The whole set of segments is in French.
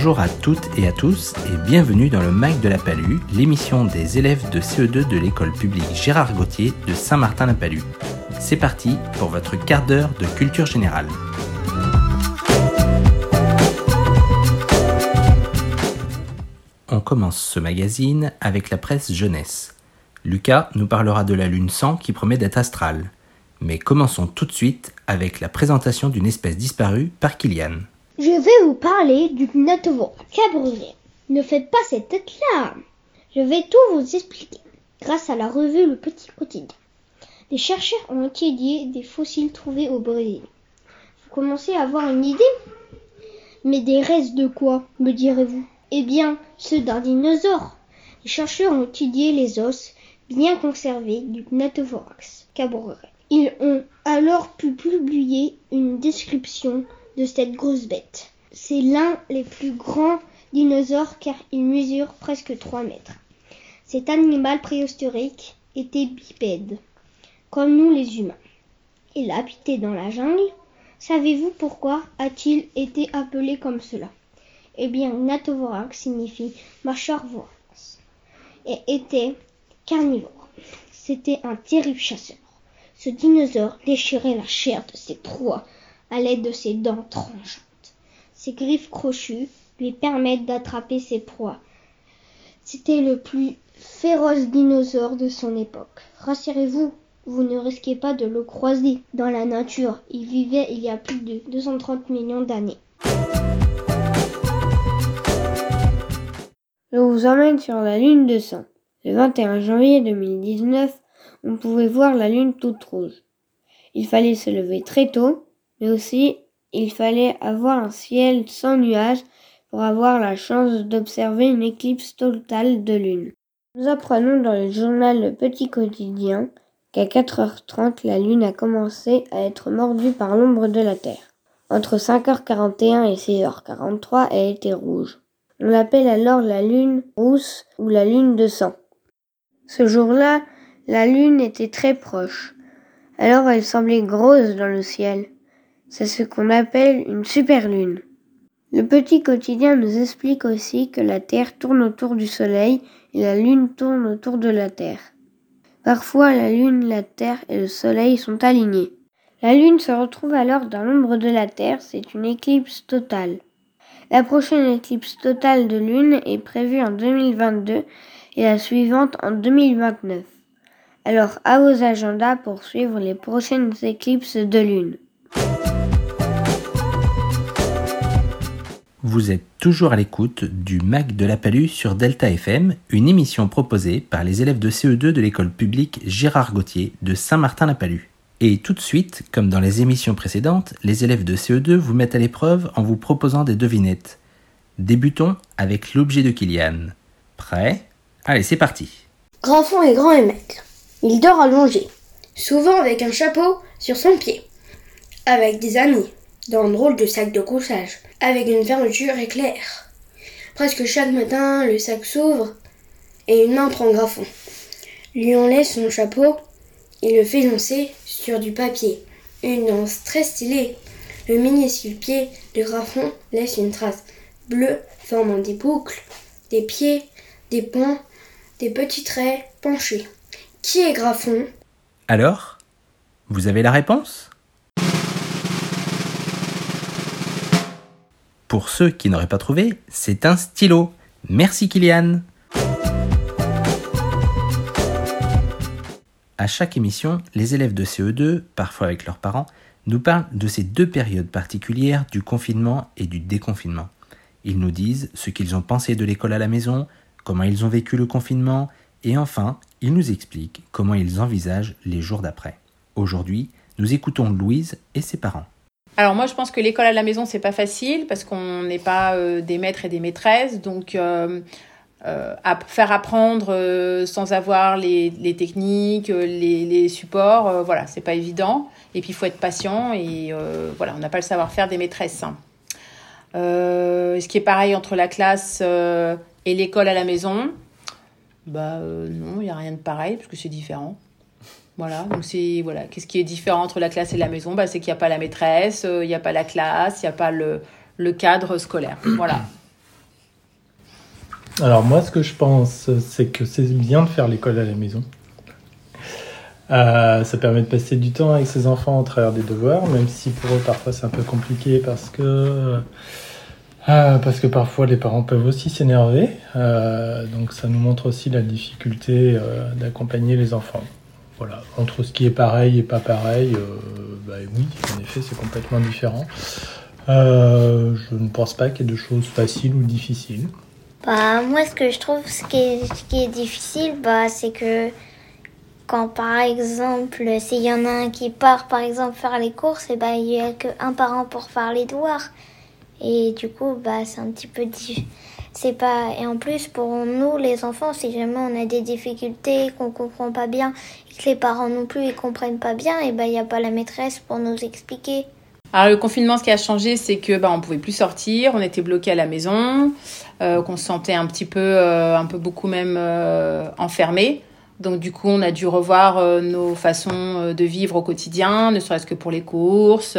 Bonjour à toutes et à tous et bienvenue dans le MAC de la Palue, l'émission des élèves de CE2 de l'école publique Gérard Gauthier de Saint-Martin-la-Palue. C'est parti pour votre quart d'heure de culture générale. On commence ce magazine avec la presse jeunesse. Lucas nous parlera de la lune 100 qui promet d'être astrale. Mais commençons tout de suite avec la présentation d'une espèce disparue par Kylian. Je vais vous parler du natovore cabrurier. Ne faites pas cette tête-là. Je vais tout vous expliquer grâce à la revue Le Petit Quotidien. Des chercheurs ont étudié des fossiles trouvés au Brésil. Vous commencez à avoir une idée? Mais des restes de quoi, me direz-vous? Eh bien, ceux d'un dinosaure. Les chercheurs ont étudié les os bien conservés du Gnathovorax cabrurier. Ils ont alors pu publier une description cette grosse bête. C'est l'un des plus grands dinosaures car il mesure presque 3 mètres. Cet animal préhistorique était bipède, comme nous les humains. Il habitait dans la jungle. Savez-vous pourquoi a-t-il été appelé comme cela? Eh bien, Natovorax signifie mâchoire vorace et était carnivore. C'était un terrible chasseur. Ce dinosaure déchirait la chair de ses proies à l'aide de ses dents tranchantes. Ses griffes crochues lui permettent d'attraper ses proies. C'était le plus féroce dinosaure de son époque. Rassurez-vous, vous ne risquez pas de le croiser dans la nature. Il vivait il y a plus de 230 millions d'années. Je vous emmène sur la lune de sang. Le 21 janvier 2019, on pouvait voir la lune toute rouge. Il fallait se lever très tôt, mais aussi il fallait avoir un ciel sans nuages pour avoir la chance d'observer une éclipse totale de lune. Nous apprenons dans le journal Le Petit Quotidien qu'à 4h30, la lune a commencé à être mordue par l'ombre de la Terre. Entre 5h41 et 6h43, elle était rouge. On l'appelle alors la lune rousse ou la lune de sang. Ce jour-là, la lune était très proche. Alors elle semblait grosse dans le ciel. C'est ce qu'on appelle une superlune. Le petit quotidien nous explique aussi que la Terre tourne autour du Soleil et la Lune tourne autour de la Terre. Parfois la Lune, la Terre et le Soleil sont alignés. La Lune se retrouve alors dans l'ombre de la Terre, c'est une éclipse totale. La prochaine éclipse totale de Lune est prévue en 2022 et la suivante en 2029. Alors à vos agendas pour suivre les prochaines éclipses de Lune. Vous êtes toujours à l'écoute du MAC de la Palue sur Delta FM, une émission proposée par les élèves de CE2 de l'école publique Gérard Gauthier de Saint-Martin-la-Palue. Et tout de suite, comme dans les émissions précédentes, les élèves de CE2 vous mettent à l'épreuve en vous proposant des devinettes. Débutons avec l'objet de Kylian. Prêt? Allez, c'est parti. Grafon est grand et maigre. Il dort allongé, souvent avec un chapeau sur son pied, avec des amis, dans un drôle de sac de couchage, avec une fermeture éclair. Presque chaque matin, le sac s'ouvre et une main prend Grafon. Lui enlève son chapeau et le fait lancer sur du papier. Une danse très stylée. Le minuscule pied de Grafon laisse une trace bleue formant des boucles, des pieds, des poings, des petits traits penchés. Qui est Grafon Alors Vous avez la réponse? Pour ceux qui n'auraient pas trouvé, c'est un stylo. Merci Kylian. À chaque émission, les élèves de CE2, parfois avec leurs parents, nous parlent de ces deux périodes particulières du confinement et du déconfinement. Ils nous disent ce qu'ils ont pensé de l'école à la maison, comment ils ont vécu le confinement, et enfin, ils nous expliquent comment ils envisagent les jours d'après. Aujourd'hui, nous écoutons Louise et ses parents. Alors moi, je pense que l'école à la maison, c'est pas facile parce qu'on n'est pas euh, des maîtres et des maîtresses. Donc, euh, euh, faire apprendre sans avoir les, techniques, les, supports, voilà, c'est pas évident. Et puis, il faut être patient et voilà, on n'a pas le savoir-faire des maîtresses. hein. Ce qui est pareil entre la classe et l'école à la maison, bah non, il n'y a rien de pareil parce que c'est différent. Voilà, donc c'est voilà, qu'est-ce qui est différent entre la classe et la maison? Bah, C'est qu'il n'y a pas la maîtresse, euh, il n'y a pas la classe, il n'y a pas le, le cadre scolaire. Voilà. Alors moi, ce que je pense, c'est que c'est bien de faire l'école à la maison. Euh, ça permet de passer du temps avec ses enfants au travers des devoirs, même si pour eux parfois c'est un peu compliqué parce que euh, parce que parfois les parents peuvent aussi s'énerver. Euh, donc ça nous montre aussi la difficulté d'accompagner les enfants. Voilà, entre ce qui est pareil et pas pareil, bah oui, en effet c'est complètement différent. je ne pense pas qu'il y ait de choses faciles ou difficiles. Bah, moi, ce que je trouve, ce qui est, difficile, bah, c'est que quand, par exemple, s'il y en a un qui part, par exemple, faire les courses, et bah, il n'y a qu'un parent pour faire les devoirs. Et du coup, bah, c'est un petit peu c'est pas et en plus pour nous les enfants si jamais on a des difficultés qu'on comprend pas bien et que les parents non plus ils comprennent pas bien et bah il y a pas la maîtresse pour nous expliquer. Alors le confinement ce qui a changé c'est que bah on pouvait plus sortir, on était bloqué à la maison. Euh, qu'on se sentait un petit peu, euh, un peu beaucoup même euh, enfermé. Donc du coup, on a dû revoir nos façons de vivre au quotidien, ne serait-ce que pour les courses,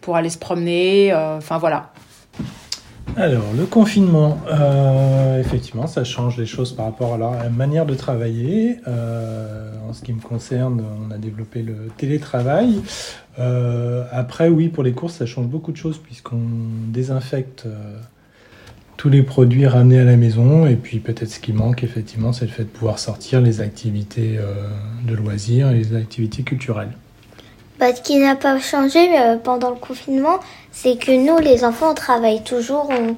pour aller se promener, enfin voilà. Alors, le confinement, effectivement, ça change les choses par rapport à la manière de travailler. en ce qui me concerne, on a développé le télétravail. après, oui, pour les courses, ça change beaucoup de choses puisqu'on désinfecte tous les produits ramenés à la maison. Et puis peut-être ce qui manque, effectivement, c'est le fait de pouvoir sortir les activités euh, de loisirs et les activités culturelles. Bah, ce qui n'a pas changé euh, pendant le confinement, c'est que nous, les enfants, on travaille toujours, on,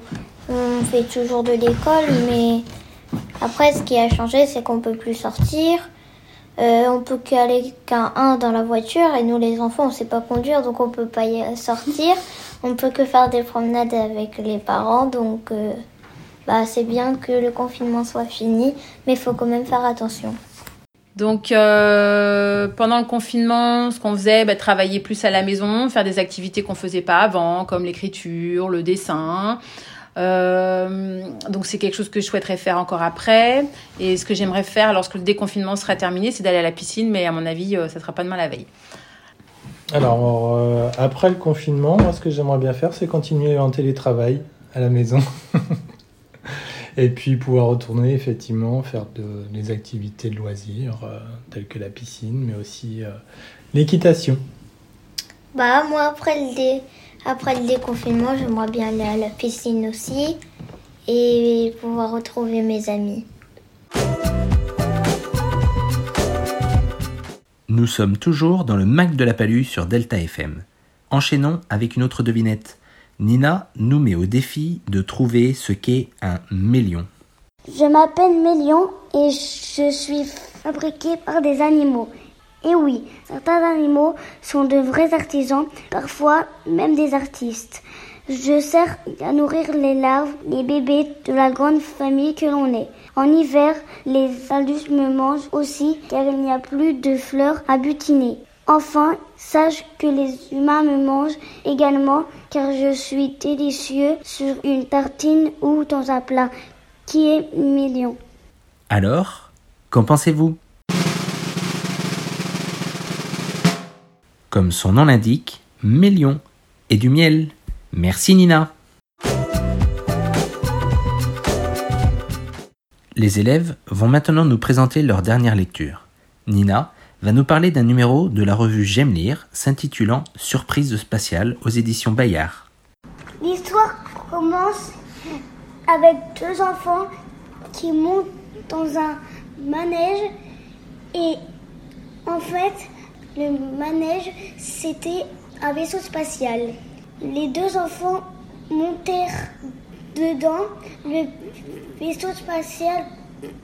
fait toujours de l'école, mais après, ce qui a changé, c'est qu'on peut plus sortir. Euh, on peut qu'aller qu'un un dans la voiture et nous les enfants on sait pas conduire donc on peut pas y sortir. On peut que faire des promenades avec les parents, donc euh, bah, c'est bien que le confinement soit fini, mais il faut quand même faire attention. Donc euh, pendant le confinement, ce qu'on faisait, bah, travailler plus à la maison, faire des activités qu'on faisait pas avant, comme l'écriture, le dessin. Euh, donc c'est quelque chose que je souhaiterais faire encore après. Et ce que j'aimerais faire lorsque le déconfinement sera terminé, c'est d'aller à la piscine, mais à mon avis, ça sera pas demain la veille. Alors, euh, après le confinement, moi, ce que j'aimerais bien faire, c'est continuer en télétravail à la maison. et puis pouvoir retourner, effectivement, faire des activités de loisirs, euh, telles que la piscine, mais aussi euh, l'équitation. Bah, moi, après le, après le déconfinement, j'aimerais bien aller à la piscine aussi et pouvoir retrouver mes amis. Nous sommes toujours dans le Mac de la Palue sur Delta FM. Enchaînons avec une autre devinette. Nina nous met au défi de trouver ce qu'est un mélion. Je m'appelle Mélion et je suis fabriqué par des animaux. Et oui, certains animaux sont de vrais artisans, parfois même des artistes. Je sers à nourrir les larves, les bébés de la grande famille que l'on est. En hiver, les adultes me mangent aussi car il n'y a plus de fleurs à butiner. Enfin, sache que les humains me mangent également car je suis délicieux sur une tartine ou dans un plat qui est million. Alors, qu'en pensez-vous? Comme son nom l'indique, million et du miel. Merci Nina. Les élèves vont maintenant nous présenter leur dernière lecture. Nina va nous parler d'un numéro de la revue J'aime lire s'intitulant Surprise spatiale aux éditions Bayard. L'histoire commence avec deux enfants qui montent dans un manège et en fait le manège c'était un vaisseau spatial. Les deux enfants montèrent dedans. Le vaisseau spatial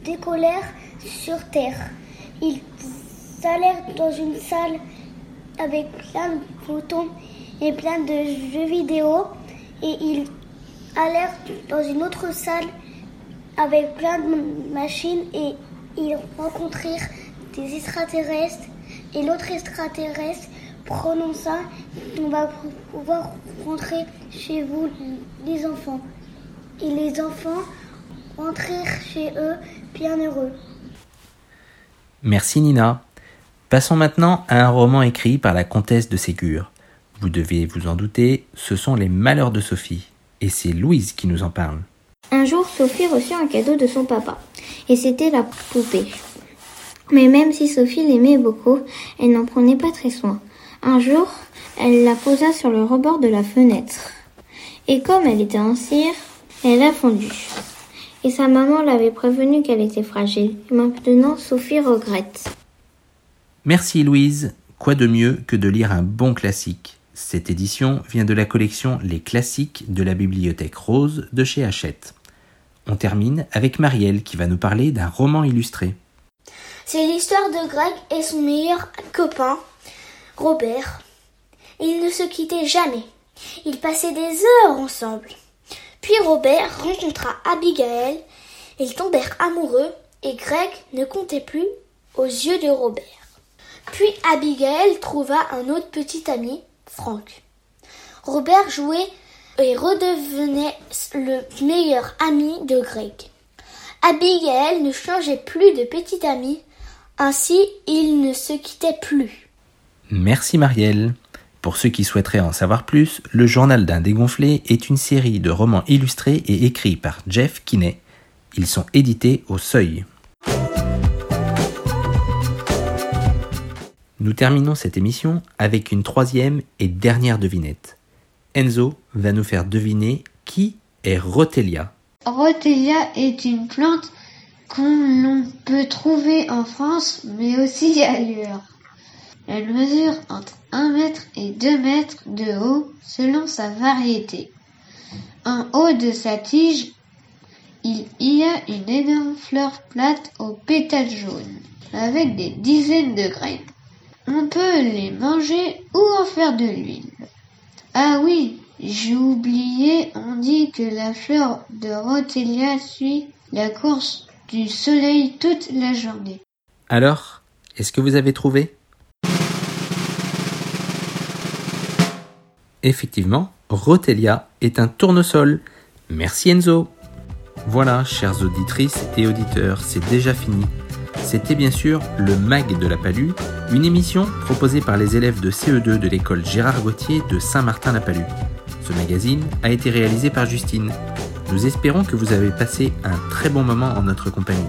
décollèrent sur Terre. Allèrent dans une salle avec plein de boutons et plein de jeux vidéo et ils allèrent dans une autre salle avec plein de machines et ils rencontrèrent des extraterrestres et l'autre extraterrestre prononça on va pouvoir rentrer chez vous les enfants et les enfants rentrèrent chez eux bien heureux. Merci Nina. Passons maintenant à un roman écrit par la comtesse de Ségur. Vous devez vous en douter, ce sont les malheurs de Sophie, et c'est Louise qui nous en parle. Un jour, Sophie reçut un cadeau de son papa, et c'était la poupée. Mais même si Sophie l'aimait beaucoup, elle n'en prenait pas très soin. Un jour, elle la posa sur le rebord de la fenêtre. Et comme elle était en cire, elle a fondu. Et sa maman l'avait prévenue qu'elle était fragile. Et maintenant, Sophie regrette. Merci Louise. Quoi de mieux que de lire un bon classique? Cette édition vient de la collection Les classiques de la bibliothèque rose de chez Hachette. On termine avec Marielle qui va nous parler d'un roman illustré. C'est l'histoire de Greg et son meilleur copain, Robert. Ils ne se quittaient jamais. Ils passaient des heures ensemble. Puis Robert rencontra Abigail. Ils tombèrent amoureux et Greg ne comptait plus aux yeux de Robert. Puis Abigail trouva un autre petit ami, Frank. Robert jouait et redevenait le meilleur ami de Greg. Abigail ne changeait plus de petit ami, ainsi ils ne se quittaient plus. Merci Marielle. Pour ceux qui souhaiteraient en savoir plus, Le Journal d'un dégonflé est une série de romans illustrés et écrits par Jeff Kinney. Ils sont édités au Seuil. Nous terminons cette émission avec une troisième et dernière devinette. Enzo va nous faire deviner qui est Rotelia. Rotelia est une plante qu'on peut trouver en France, mais aussi ailleurs. Elle mesure entre 1 mètre et 2 mètres de haut selon sa variété. En haut de sa tige, il y a une énorme fleur plate aux pétales jaunes, avec des dizaines de graines. On peut les manger ou en faire de l'huile. Ah oui, j'ai oublié, on dit que la fleur de Rotelia suit la course du soleil toute la journée. Alors, est-ce que vous avez trouvé? Effectivement, Rotelia est un tournesol. Merci Enzo. Voilà, chères auditrices et auditeurs, c'est déjà fini. C'était bien sûr le MAG de la Palue, une émission proposée par les élèves de CE2 de l'école Gérard Gauthier de Saint-Martin-la-Palue. Ce magazine a été réalisé par Justine. Nous espérons que vous avez passé un très bon moment en notre compagnie.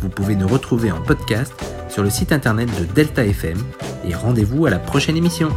Vous pouvez nous retrouver en podcast sur le site internet de Delta FM et rendez-vous à la prochaine émission.